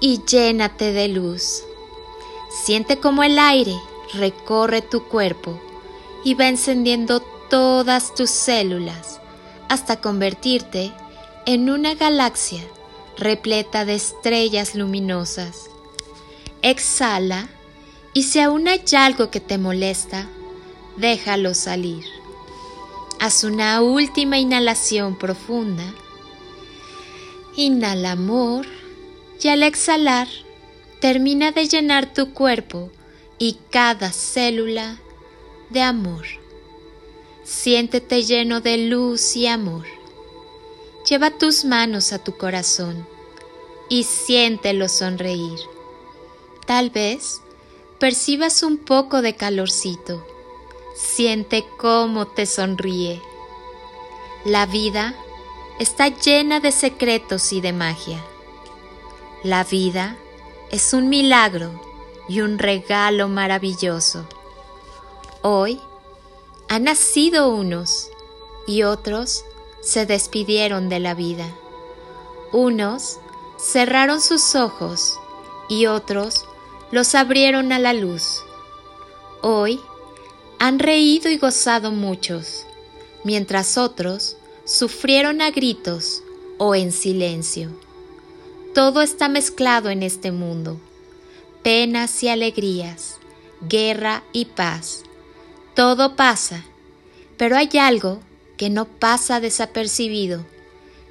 y llénate de luz. Siente como el aire recorre tu cuerpo y va encendiendo todas tus células hasta convertirte en una galaxia repleta de estrellas luminosas. Exhala y si aún hay algo que te molesta, déjalo salir. Haz una última inhalación profunda. Inhala amor y al exhalar termina de llenar tu cuerpo y cada célula de amor. Siéntete lleno de luz y amor. Lleva tus manos a tu corazón y siéntelo sonreír. Tal vez percibas un poco de calorcito. Siente cómo te sonríe. La vida está llena de secretos y de magia. La vida es un milagro y un regalo maravilloso. Hoy han nacido unos y otros se despidieron de la vida. Unos cerraron sus ojos y otros los abrieron a la luz. Hoy han reído y gozado muchos, mientras otros sufrieron a gritos o en silencio. Todo está mezclado en este mundo, penas y alegrías, guerra y paz. Todo pasa, pero hay algo que no pasa desapercibido,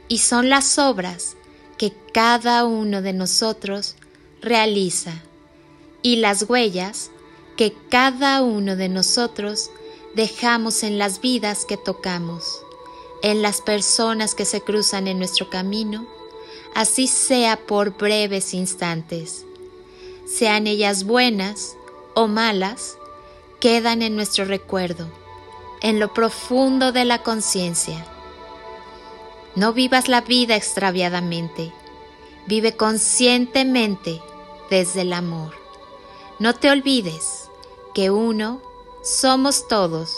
y son las obras que cada uno de nosotros realiza, y las huellas que cada uno de nosotros dejamos en las vidas que tocamos, en las personas que se cruzan en nuestro camino, así sea por breves instantes. Sean ellas buenas o malas, quedan en nuestro recuerdo, en lo profundo de la conciencia. No vivas la vida extraviadamente, vive conscientemente desde el amor. No te olvides que uno somos todos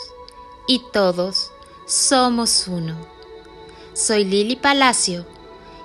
y todos somos uno. Soy Lili Palacio